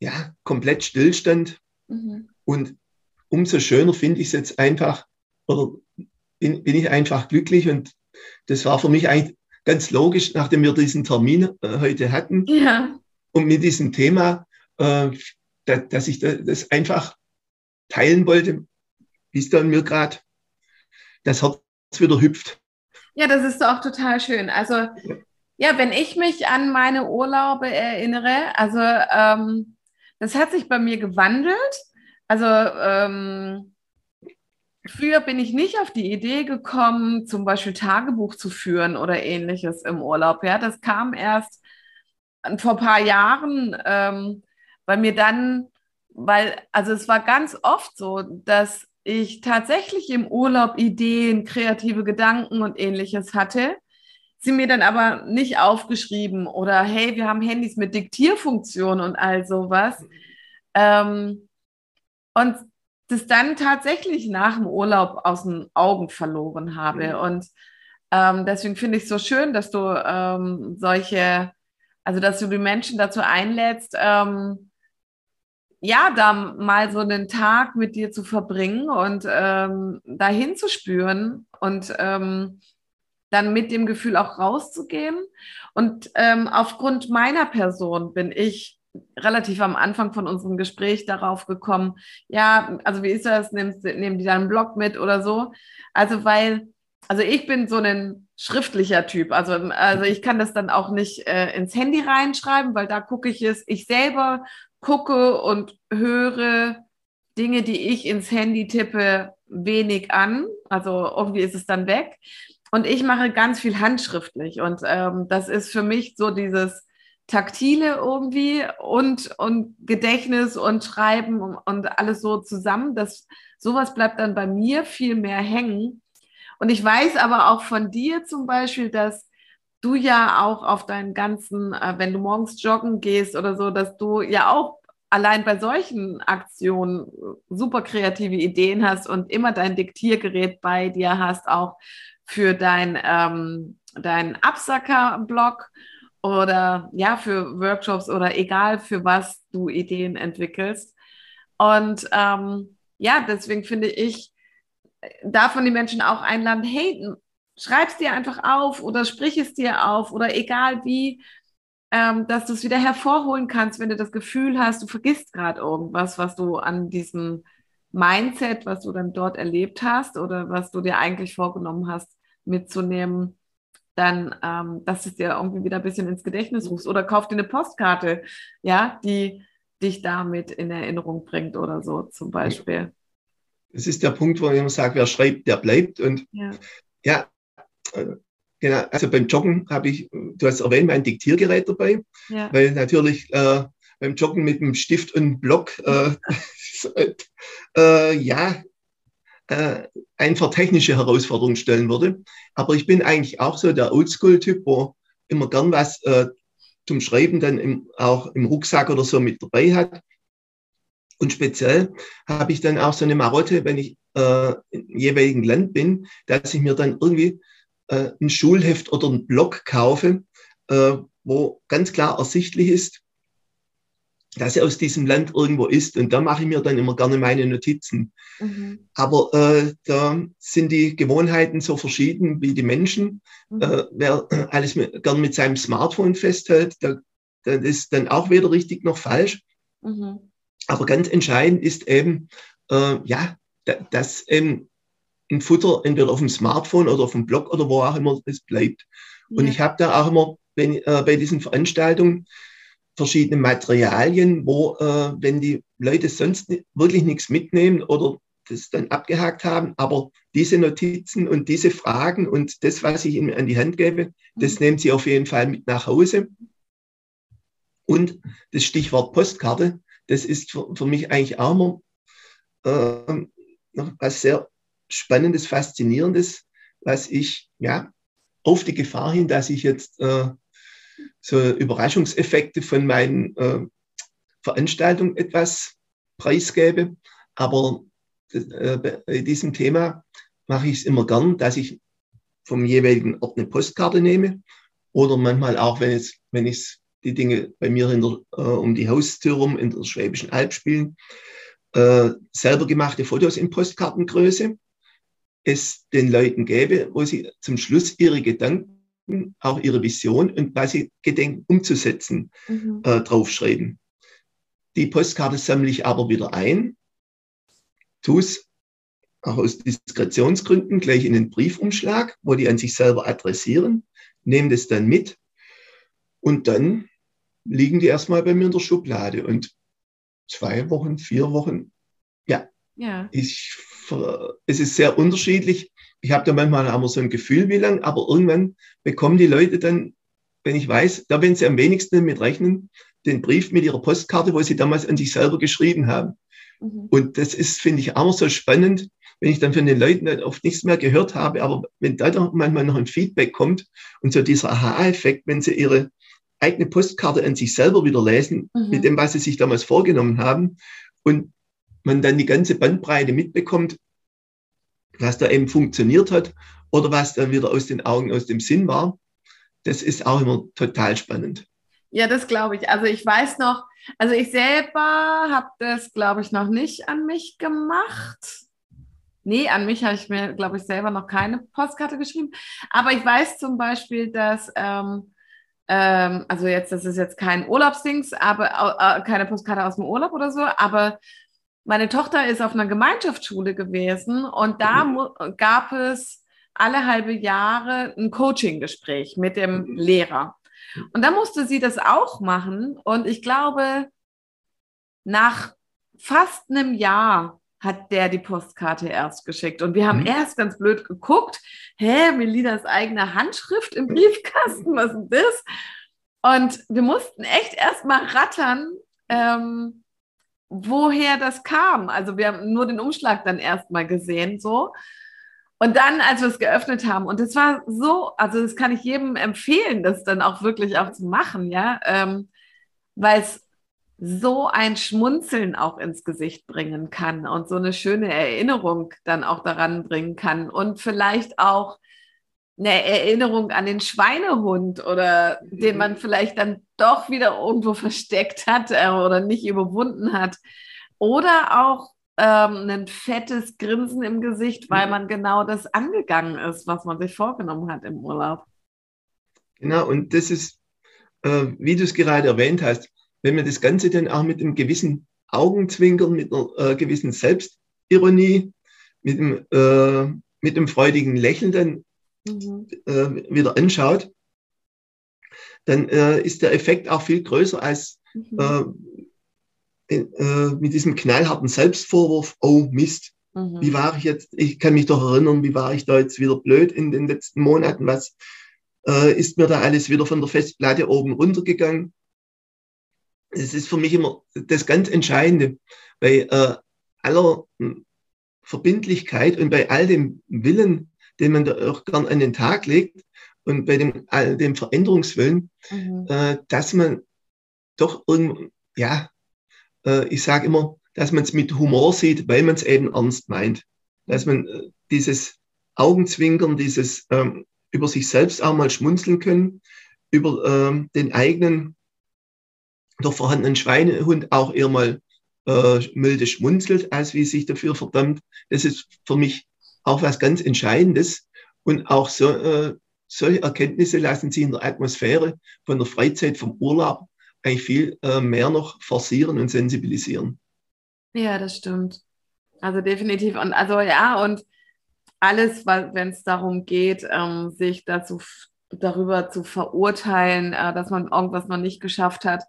ja komplett stillstand. Mhm. Und umso schöner finde ich es jetzt einfach, oder bin, bin ich einfach glücklich und das war für mich eigentlich ganz logisch, nachdem wir diesen Termin äh, heute hatten. Ja. Und mit diesem Thema, äh, da, dass ich das einfach teilen wollte, bis dann mir gerade das Herz wieder hüpft. Ja, das ist auch total schön. Also, ja, ja wenn ich mich an meine Urlaube erinnere, also ähm, das hat sich bei mir gewandelt. Also, ähm, Früher bin ich nicht auf die Idee gekommen, zum Beispiel Tagebuch zu führen oder ähnliches im Urlaub. Ja, das kam erst vor ein paar Jahren, ähm, weil mir dann, weil, also es war ganz oft so, dass ich tatsächlich im Urlaub Ideen, kreative Gedanken und ähnliches hatte, sie mir dann aber nicht aufgeschrieben oder hey, wir haben Handys mit Diktierfunktion und all sowas. Ähm, und das dann tatsächlich nach dem Urlaub aus den Augen verloren habe. Mhm. Und ähm, deswegen finde ich es so schön, dass du ähm, solche, also dass du die Menschen dazu einlädst, ähm, ja, da mal so einen Tag mit dir zu verbringen und ähm, dahin zu spüren und ähm, dann mit dem Gefühl auch rauszugehen. Und ähm, aufgrund meiner Person bin ich relativ am Anfang von unserem Gespräch darauf gekommen, ja, also wie ist das, Nimmst, nehmen die dann einen Blog mit oder so? Also weil, also ich bin so ein schriftlicher Typ. Also, also ich kann das dann auch nicht äh, ins Handy reinschreiben, weil da gucke ich es. Ich selber gucke und höre Dinge, die ich ins Handy tippe, wenig an. Also irgendwie ist es dann weg. Und ich mache ganz viel handschriftlich. Und ähm, das ist für mich so dieses Taktile irgendwie und, und Gedächtnis und Schreiben und, und alles so zusammen. Das, sowas bleibt dann bei mir viel mehr hängen. Und ich weiß aber auch von dir zum Beispiel, dass du ja auch auf deinen ganzen, äh, wenn du morgens joggen gehst oder so, dass du ja auch allein bei solchen Aktionen super kreative Ideen hast und immer dein Diktiergerät bei dir hast, auch für dein, ähm, dein Absacker-Blog oder ja, für Workshops oder egal für was du Ideen entwickelst. Und ähm, ja, deswegen finde ich, davon die Menschen auch einladen, hey, schreib es dir einfach auf oder sprich es dir auf oder egal wie, ähm, dass du es wieder hervorholen kannst, wenn du das Gefühl hast, du vergisst gerade irgendwas, was du an diesem Mindset, was du dann dort erlebt hast oder was du dir eigentlich vorgenommen hast, mitzunehmen dann, ähm, dass es dir irgendwie wieder ein bisschen ins Gedächtnis rufst oder kauf dir eine Postkarte, ja, die dich damit in Erinnerung bringt oder so zum Beispiel. Das ist der Punkt, wo ich immer sage, wer schreibt, der bleibt. Und ja, ja äh, genau, also beim Joggen habe ich, du hast erwähnt, mein Diktiergerät dabei, ja. weil natürlich äh, beim Joggen mit einem Stift und Block, äh, äh, ja, äh, einfach technische Herausforderungen stellen würde. Aber ich bin eigentlich auch so der Oldschool-Typ, wo immer gern was äh, zum Schreiben dann im, auch im Rucksack oder so mit dabei hat. Und speziell habe ich dann auch so eine Marotte, wenn ich äh, im jeweiligen Land bin, dass ich mir dann irgendwie äh, ein Schulheft oder einen Blog kaufe, äh, wo ganz klar ersichtlich ist, dass er aus diesem Land irgendwo ist. Und da mache ich mir dann immer gerne meine Notizen. Mhm. Aber äh, da sind die Gewohnheiten so verschieden wie die Menschen. Mhm. Äh, wer alles mit, gern mit seinem Smartphone festhält, da, das ist dann auch weder richtig noch falsch. Mhm. Aber ganz entscheidend ist eben, äh, ja, dass eben ein Futter entweder auf dem Smartphone oder auf dem Blog oder wo auch immer es bleibt. Und ich habe da auch immer wenn, äh, bei diesen Veranstaltungen verschiedene Materialien, wo, äh, wenn die Leute sonst wirklich nichts mitnehmen oder das dann abgehakt haben, aber diese Notizen und diese Fragen und das, was ich ihnen an die Hand gebe, das mhm. nehmen sie auf jeden Fall mit nach Hause. Und das Stichwort Postkarte, das ist für, für mich eigentlich auch immer äh, noch was sehr Spannendes, Faszinierendes, was ich ja auf die Gefahr hin, dass ich jetzt äh, so Überraschungseffekte von meinen äh, Veranstaltungen etwas preisgebe. Aber äh, bei diesem Thema mache ich es immer gern, dass ich vom jeweiligen Ort eine Postkarte nehme. Oder manchmal auch, wenn es, wenn ich die Dinge bei mir der, äh, um die Haustür rum in der Schwäbischen Alb spielen, äh, selber gemachte Fotos in Postkartengröße. Es den Leuten gäbe, wo sie zum Schluss ihre Gedanken auch ihre Vision und was sie gedenken umzusetzen, mhm. äh, draufschreiben. Die Postkarte sammle ich aber wieder ein, tue es auch aus Diskretionsgründen gleich in den Briefumschlag, wo die an sich selber adressieren, nehme das dann mit und dann liegen die erstmal bei mir in der Schublade und zwei Wochen, vier Wochen, ja, ja. Ich, es ist sehr unterschiedlich, ich habe da manchmal auch so ein Gefühl, wie lang, aber irgendwann bekommen die Leute dann, wenn ich weiß, da wenn sie am wenigsten damit rechnen, den Brief mit ihrer Postkarte, wo sie damals an sich selber geschrieben haben. Mhm. Und das ist, finde ich, auch so spannend, wenn ich dann von den Leuten dann oft nichts mehr gehört habe, aber wenn da dann manchmal noch ein Feedback kommt und so dieser Aha-Effekt, wenn sie ihre eigene Postkarte an sich selber wieder lesen, mhm. mit dem, was sie sich damals vorgenommen haben und man dann die ganze Bandbreite mitbekommt, was da eben funktioniert hat oder was dann wieder aus den Augen, aus dem Sinn war. Das ist auch immer total spannend. Ja, das glaube ich. Also ich weiß noch, also ich selber habe das, glaube ich, noch nicht an mich gemacht. Nee, an mich habe ich mir, glaube ich, selber noch keine Postkarte geschrieben. Aber ich weiß zum Beispiel, dass, ähm, ähm, also jetzt, das ist jetzt kein Urlaubsdings, aber äh, keine Postkarte aus dem Urlaub oder so, aber meine Tochter ist auf einer Gemeinschaftsschule gewesen und da mhm. gab es alle halbe Jahre ein Coaching-Gespräch mit dem mhm. Lehrer. Und da musste sie das auch machen. Und ich glaube, nach fast einem Jahr hat der die Postkarte erst geschickt. Und wir haben mhm. erst ganz blöd geguckt, hä, Melinas eigene Handschrift im Briefkasten, was ist das? Und wir mussten echt erst mal rattern, ähm, woher das kam. Also wir haben nur den Umschlag dann erst mal gesehen, so. Und dann, als wir es geöffnet haben, und es war so, also das kann ich jedem empfehlen, das dann auch wirklich auch zu machen, ja, ähm, weil es so ein Schmunzeln auch ins Gesicht bringen kann und so eine schöne Erinnerung dann auch daran bringen kann und vielleicht auch eine Erinnerung an den Schweinehund oder den man vielleicht dann doch wieder irgendwo versteckt hat äh, oder nicht überwunden hat. Oder auch ähm, ein fettes Grinsen im Gesicht, weil man genau das angegangen ist, was man sich vorgenommen hat im Urlaub. Genau, und das ist, äh, wie du es gerade erwähnt hast, wenn man das Ganze dann auch mit einem gewissen Augenzwinkern, mit einer äh, gewissen Selbstironie, mit einem, äh, mit einem freudigen Lächeln dann mhm. äh, wieder anschaut, dann äh, ist der Effekt auch viel größer als mhm. Äh, äh, mit diesem knallharten Selbstvorwurf, oh Mist, mhm. wie war ich jetzt, ich kann mich doch erinnern, wie war ich da jetzt wieder blöd in den letzten Monaten, was ist mir da alles wieder von der Festplatte oben runtergegangen es ist für mich immer das ganz Entscheidende bei äh, aller hm, Verbindlichkeit und bei all dem Willen, den man da auch gern an den Tag legt und bei dem, dem Veränderungswillen, mhm. äh, dass man doch irgendwie, ja, äh, ich sage immer, dass man es mit Humor sieht, weil man es eben ernst meint. Dass man äh, dieses Augenzwinkern, dieses ähm, über sich selbst auch mal schmunzeln können, über ähm, den eigenen der vorhandenen Schweinehund auch eher mal äh, milde schmunzelt, als wie sich dafür verdammt. Das ist für mich auch was ganz Entscheidendes. Und auch so, äh, solche Erkenntnisse lassen sich in der Atmosphäre von der Freizeit, vom Urlaub eigentlich viel äh, mehr noch forcieren und sensibilisieren. Ja, das stimmt. Also definitiv. Und also ja, und alles, wenn es darum geht, ähm, sich dazu darüber zu verurteilen, äh, dass man irgendwas noch nicht geschafft hat,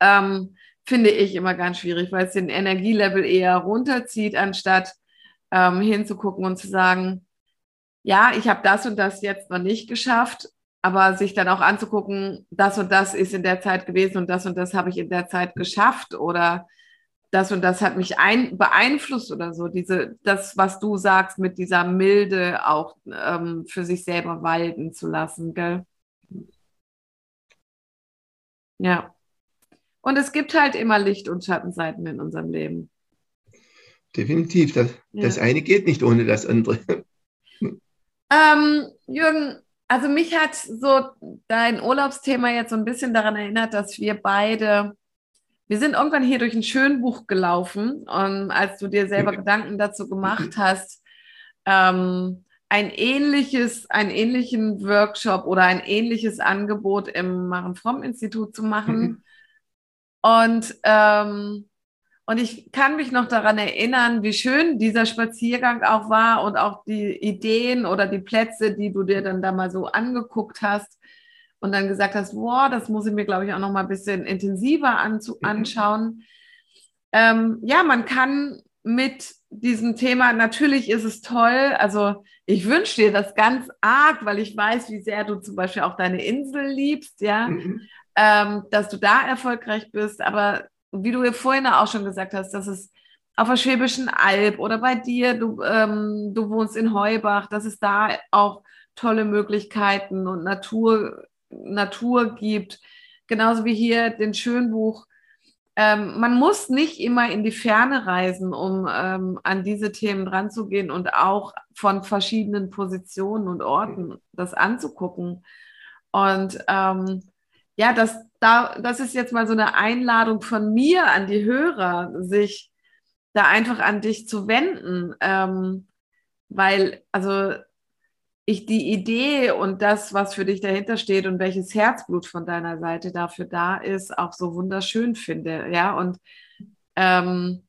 ähm, finde ich immer ganz schwierig, weil es den Energielevel eher runterzieht, anstatt ähm, hinzugucken und zu sagen, ja, ich habe das und das jetzt noch nicht geschafft, aber sich dann auch anzugucken, das und das ist in der Zeit gewesen und das und das habe ich in der Zeit geschafft oder das und das hat mich ein, beeinflusst oder so. Diese, das, was du sagst, mit dieser Milde auch ähm, für sich selber walten zu lassen, gell? Ja. Und es gibt halt immer Licht- und Schattenseiten in unserem Leben. Definitiv. Das, ja. das eine geht nicht ohne das andere. Ähm, Jürgen, also mich hat so dein Urlaubsthema jetzt so ein bisschen daran erinnert, dass wir beide, wir sind irgendwann hier durch ein Schönbuch gelaufen und als du dir selber Gedanken dazu gemacht hast, ähm, ein ähnliches, einen ähnlichen Workshop oder ein ähnliches Angebot im Maren Fromm Institut zu machen. Mhm. Und, ähm, und ich kann mich noch daran erinnern, wie schön dieser Spaziergang auch war und auch die Ideen oder die Plätze, die du dir dann da mal so angeguckt hast und dann gesagt hast, wow, das muss ich mir, glaube ich, auch noch mal ein bisschen intensiver anzu mhm. anschauen. Ähm, ja, man kann mit diesem Thema, natürlich ist es toll, also ich wünsche dir das ganz arg, weil ich weiß, wie sehr du zum Beispiel auch deine Insel liebst, ja. Mhm ähm, dass du da erfolgreich bist. Aber wie du vorhin auch schon gesagt hast, dass es auf der Schwäbischen Alb oder bei dir, du, ähm, du wohnst in Heubach, dass es da auch tolle Möglichkeiten und Natur, Natur gibt. Genauso wie hier den Schönbuch. Ähm, man muss nicht immer in die Ferne reisen, um ähm, an diese Themen ranzugehen und auch von verschiedenen Positionen und Orten das anzugucken. Und ähm, ja, das, da, das ist jetzt mal so eine Einladung von mir an die Hörer, sich da einfach an dich zu wenden, ähm, weil also ich die Idee und das, was für dich dahinter steht und welches Herzblut von deiner Seite dafür da ist, auch so wunderschön finde, ja. Und ähm,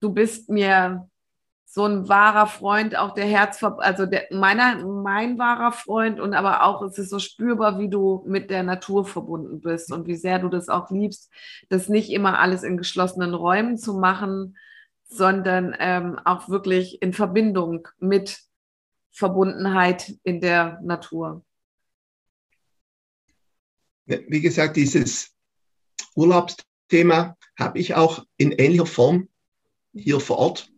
du bist mir so ein wahrer Freund, auch der Herz, also der, meiner, mein wahrer Freund und aber auch es ist so spürbar, wie du mit der Natur verbunden bist und wie sehr du das auch liebst, das nicht immer alles in geschlossenen Räumen zu machen, sondern ähm, auch wirklich in Verbindung mit Verbundenheit in der Natur. Wie gesagt, dieses Urlaubsthema habe ich auch in ähnlicher Form hier vor Ort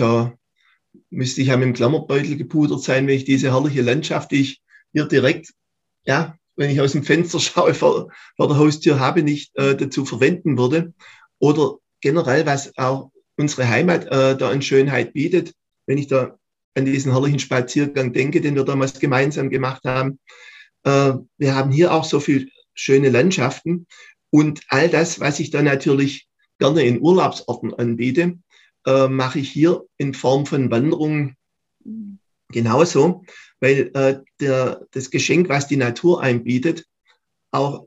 da müsste ich ja mit dem Klammerbeutel gepudert sein, wenn ich diese herrliche Landschaft, die ich hier direkt, ja, wenn ich aus dem Fenster schaue, vor, vor der Haustür habe, nicht äh, dazu verwenden würde. Oder generell, was auch unsere Heimat äh, da an Schönheit bietet, wenn ich da an diesen herrlichen Spaziergang denke, den wir damals gemeinsam gemacht haben. Äh, wir haben hier auch so viele schöne Landschaften und all das, was ich da natürlich gerne in Urlaubsorten anbiete, äh, mache ich hier in Form von Wanderungen genauso, weil äh, der, das Geschenk, was die Natur einbietet, auch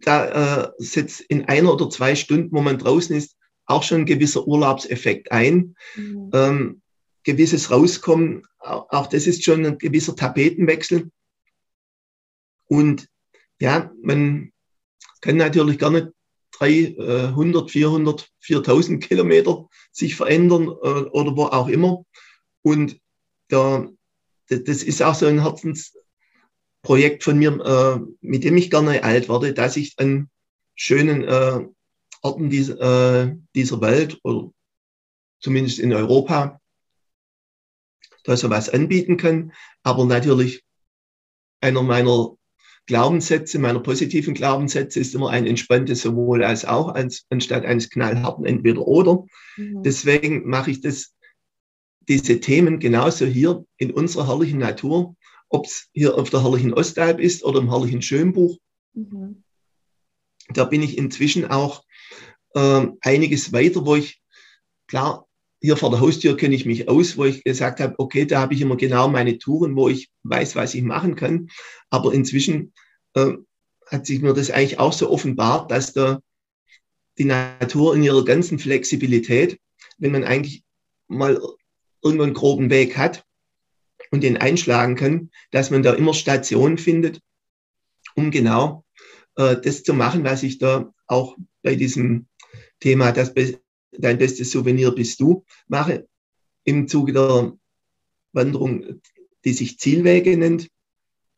da äh, setzt in einer oder zwei Stunden, wo man draußen ist, auch schon ein gewisser Urlaubseffekt ein. Mhm. Ähm, gewisses Rauskommen, auch, auch das ist schon ein gewisser Tapetenwechsel. Und ja, man kann natürlich gar nicht 300, 400, 4000 Kilometer sich verändern äh, oder wo auch immer. Und da, das ist auch so ein Herzensprojekt von mir, äh, mit dem ich gerne alt werde, dass ich an schönen äh, Orten dieser, dieser Welt oder zumindest in Europa da sowas anbieten kann. Aber natürlich einer meiner Glaubenssätze, meiner positiven Glaubenssätze ist immer ein entspanntes sowohl als auch, als, anstatt eines knallharten entweder oder. Mhm. Deswegen mache ich das, diese Themen genauso hier in unserer herrlichen Natur, ob es hier auf der herrlichen Ostalb ist oder im herrlichen Schönbuch. Mhm. Da bin ich inzwischen auch äh, einiges weiter, wo ich, klar, hier vor der Haustür kenne ich mich aus, wo ich gesagt habe, okay, da habe ich immer genau meine Touren, wo ich weiß, was ich machen kann. Aber inzwischen äh, hat sich mir das eigentlich auch so offenbart, dass da die Natur in ihrer ganzen Flexibilität, wenn man eigentlich mal irgendwo einen groben Weg hat und den einschlagen kann, dass man da immer Stationen findet, um genau äh, das zu machen, was ich da auch bei diesem Thema, das dein bestes Souvenir bist du, mache im Zuge der Wanderung, die sich Zielwege nennt.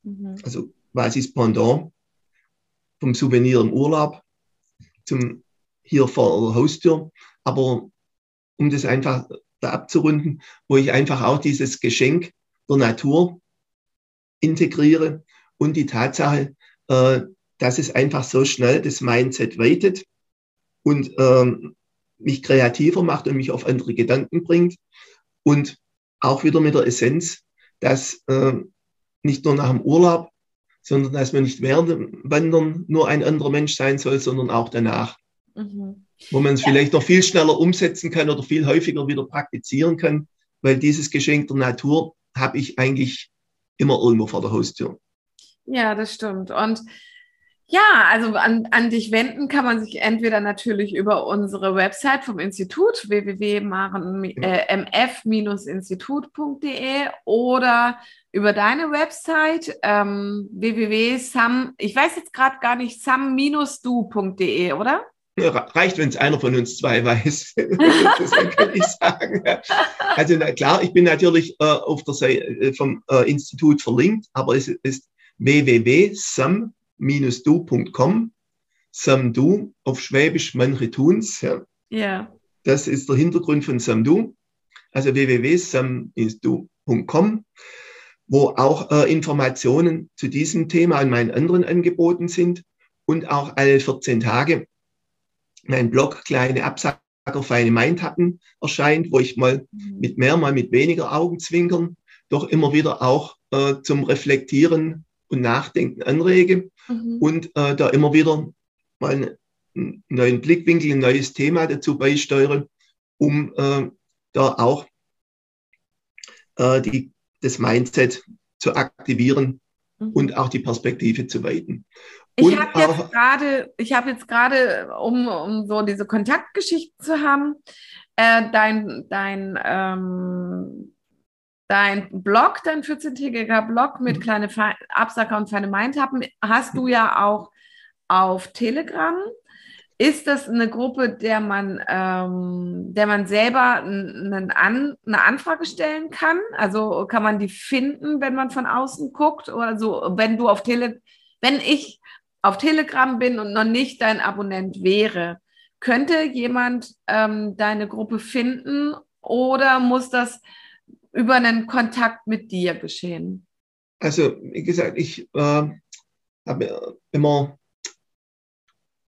Mhm. Also was ist Pendant vom Souvenir im Urlaub zum hier vor der Haustür. Aber um das einfach da abzurunden, wo ich einfach auch dieses Geschenk der Natur integriere und die Tatsache, äh, dass es einfach so schnell das Mindset weitet und ähm, mich kreativer macht und mich auf andere Gedanken bringt. Und auch wieder mit der Essenz, dass äh, nicht nur nach dem Urlaub, sondern dass man nicht während dem Wandern nur ein anderer Mensch sein soll, sondern auch danach. Mhm. Wo man es ja. vielleicht noch viel schneller umsetzen kann oder viel häufiger wieder praktizieren kann, weil dieses Geschenk der Natur habe ich eigentlich immer irgendwo vor der Haustür. Ja, das stimmt. Und ja, also an, an dich wenden kann man sich entweder natürlich über unsere Website vom Institut www.mf-institut.de oder über deine Website ähm, www.sam, ich weiß jetzt gerade gar nicht, sam-du.de, oder? Reicht, wenn es einer von uns zwei weiß. das kann ich sagen. Also na klar, ich bin natürlich äh, auf der Seite äh, vom äh, Institut verlinkt, aber es ist www.sam du.com. Samdu auf Schwäbisch, manche tun's. Ja. ja. Das ist der Hintergrund von Samdu. Also www.samdu.com, wo auch äh, Informationen zu diesem Thema und meinen anderen Angeboten sind und auch alle 14 Tage mein Blog Kleine Absacker feine Mindhappen erscheint, wo ich mal mhm. mit mehr, mal mit weniger Augenzwinkern doch immer wieder auch äh, zum Reflektieren und Nachdenken anrege mhm. und äh, da immer wieder mal einen neuen Blickwinkel, ein neues Thema dazu beisteuere, um äh, da auch äh, die, das Mindset zu aktivieren mhm. und auch die Perspektive zu weiten. Ich habe jetzt gerade, ich habe jetzt gerade, um, um so diese Kontaktgeschichten zu haben, äh, dein, dein, ähm, dein Blog, dein 14-tägiger Blog mit mhm. kleine Fe Absacker und feine Mindhappen, hast du ja auch auf Telegram. Ist das eine Gruppe, der man, ähm, der man selber einen An eine Anfrage stellen kann? Also kann man die finden, wenn man von außen guckt? Oder so, wenn du auf Tele, wenn ich auf Telegram bin und noch nicht dein Abonnent wäre, könnte jemand ähm, deine Gruppe finden oder muss das über einen Kontakt mit dir geschehen? Also, wie gesagt, ich äh, habe immer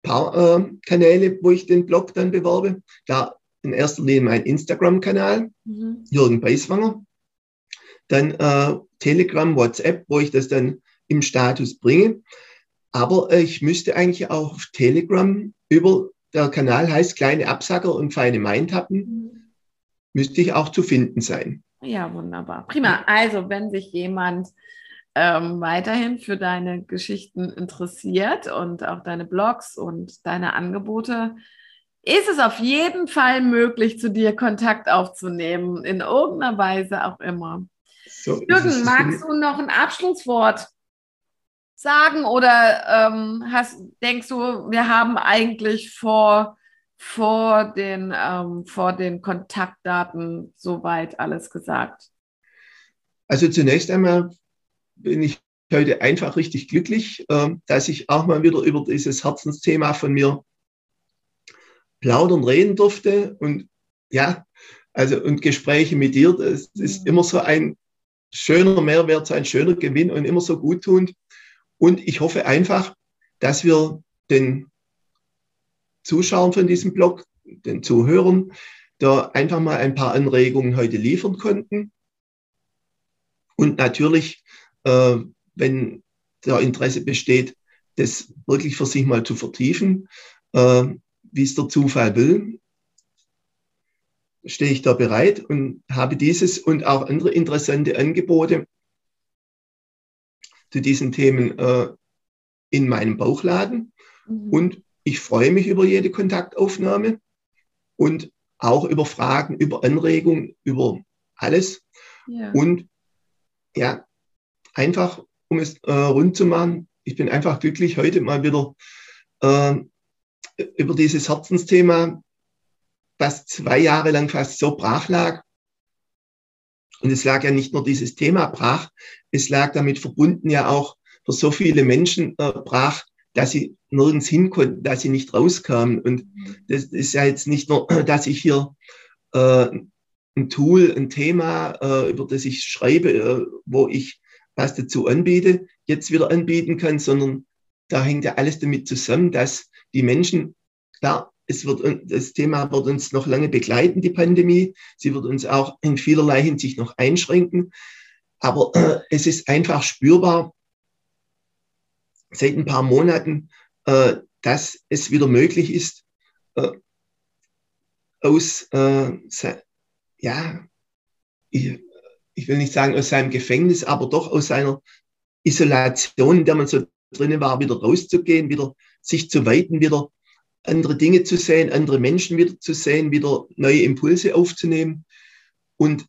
ein paar äh, Kanäle, wo ich den Blog dann bewerbe. Da in erster Linie mein Instagram-Kanal, mhm. Jürgen Beiswanger. Dann äh, Telegram, WhatsApp, wo ich das dann im Status bringe. Aber äh, ich müsste eigentlich auch auf Telegram über, der Kanal heißt kleine Absacker und feine Mindhappen, mhm. müsste ich auch zu finden sein. Ja, wunderbar. Prima. Also, wenn sich jemand ähm, weiterhin für deine Geschichten interessiert und auch deine Blogs und deine Angebote, ist es auf jeden Fall möglich, zu dir Kontakt aufzunehmen, in irgendeiner Weise auch immer. So Jürgen, magst du noch ein Abschlusswort sagen oder ähm, hast, denkst du, wir haben eigentlich vor, vor, den, ähm, vor den Kontaktdaten soweit alles gesagt? Also zunächst einmal bin ich heute einfach richtig glücklich, äh, dass ich auch mal wieder über dieses Herzensthema von mir plaudern reden durfte und ja, also und Gespräche mit dir, das ist immer so ein schöner Mehrwert, so ein schöner Gewinn und immer so guttunend. Und ich hoffe einfach, dass wir den Zuschauern von diesem Blog, den Zuhörern, da einfach mal ein paar Anregungen heute liefern konnten. Und natürlich, äh, wenn der Interesse besteht, das wirklich für sich mal zu vertiefen, äh, wie es der Zufall will, stehe ich da bereit und habe dieses und auch andere interessante Angebote zu diesen Themen äh, in meinem Bauchladen. Mhm. Und ich freue mich über jede Kontaktaufnahme und auch über Fragen, über Anregungen, über alles. Ja. Und ja, einfach, um es äh, rund zu machen, ich bin einfach glücklich, heute mal wieder äh, über dieses Herzensthema, was zwei Jahre lang fast so brach lag, und es lag ja nicht nur dieses Thema brach, es lag damit verbunden ja auch für so viele Menschen äh, brach, dass sie nirgends hin konnten, dass sie nicht rauskamen. Und das ist ja jetzt nicht nur, dass ich hier äh, ein Tool, ein Thema, äh, über das ich schreibe, äh, wo ich was dazu anbiete, jetzt wieder anbieten kann, sondern da hängt ja alles damit zusammen, dass die Menschen, klar, es wird, das Thema wird uns noch lange begleiten, die Pandemie. Sie wird uns auch in vielerlei Hinsicht noch einschränken. Aber es ist einfach spürbar seit ein paar Monaten, äh, dass es wieder möglich ist, äh, aus, äh, ja, ich, ich, will nicht sagen aus seinem Gefängnis, aber doch aus seiner Isolation, in der man so drinnen war, wieder rauszugehen, wieder sich zu weiten, wieder andere Dinge zu sehen, andere Menschen wieder zu sehen, wieder neue Impulse aufzunehmen. Und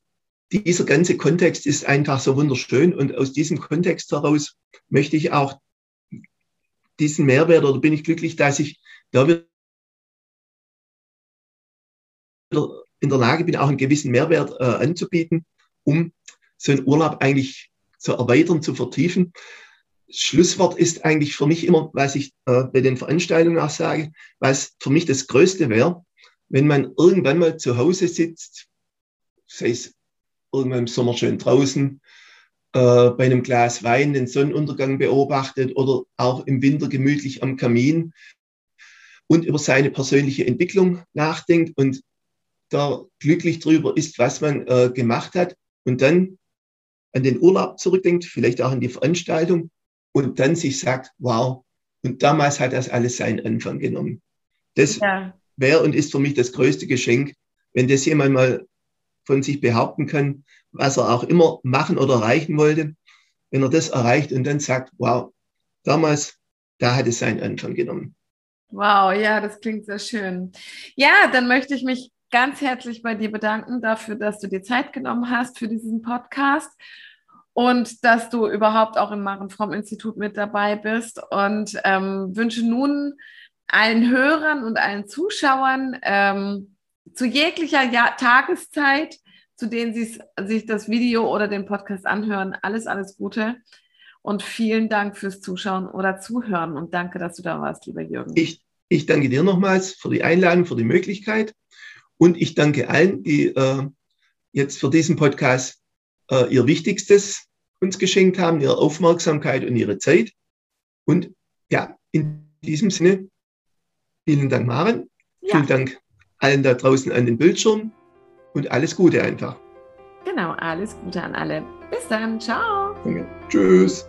dieser ganze Kontext ist einfach so wunderschön. Und aus diesem Kontext heraus möchte ich auch diesen Mehrwert oder bin ich glücklich, dass ich da wieder in der Lage bin, auch einen gewissen Mehrwert äh, anzubieten, um so einen Urlaub eigentlich zu erweitern, zu vertiefen. Schlusswort ist eigentlich für mich immer, was ich äh, bei den Veranstaltungen auch sage, was für mich das Größte wäre, wenn man irgendwann mal zu Hause sitzt, sei es irgendwann im Sommer schön draußen, äh, bei einem Glas Wein den Sonnenuntergang beobachtet oder auch im Winter gemütlich am Kamin und über seine persönliche Entwicklung nachdenkt und da glücklich drüber ist, was man äh, gemacht hat und dann an den Urlaub zurückdenkt, vielleicht auch an die Veranstaltung und dann sich sagt, wow, und damals hat das alles seinen Anfang genommen. Das ja. wäre und ist für mich das größte Geschenk, wenn das jemand mal von sich behaupten kann, was er auch immer machen oder erreichen wollte, wenn er das erreicht und dann sagt, wow, damals, da hat es seinen Anfang genommen. Wow, ja, das klingt sehr schön. Ja, dann möchte ich mich ganz herzlich bei dir bedanken dafür, dass du dir Zeit genommen hast für diesen Podcast und dass du überhaupt auch im Maren Fromm Institut mit dabei bist und ähm, wünsche nun allen Hörern und allen Zuschauern ähm, zu jeglicher ja Tageszeit, zu denen sie sich das Video oder den Podcast anhören, alles, alles Gute. Und vielen Dank fürs Zuschauen oder Zuhören und danke, dass du da warst, lieber Jürgen. Ich, ich danke dir nochmals für die Einladung, für die Möglichkeit und ich danke allen, die äh, jetzt für diesen Podcast äh, ihr Wichtigstes uns geschenkt haben, ihre Aufmerksamkeit und ihre Zeit. Und ja, in diesem Sinne, vielen Dank, Maren. Ja. Vielen Dank allen da draußen an den Bildschirm und alles Gute einfach. Genau, alles Gute an alle. Bis dann. Ciao. Danke. Tschüss.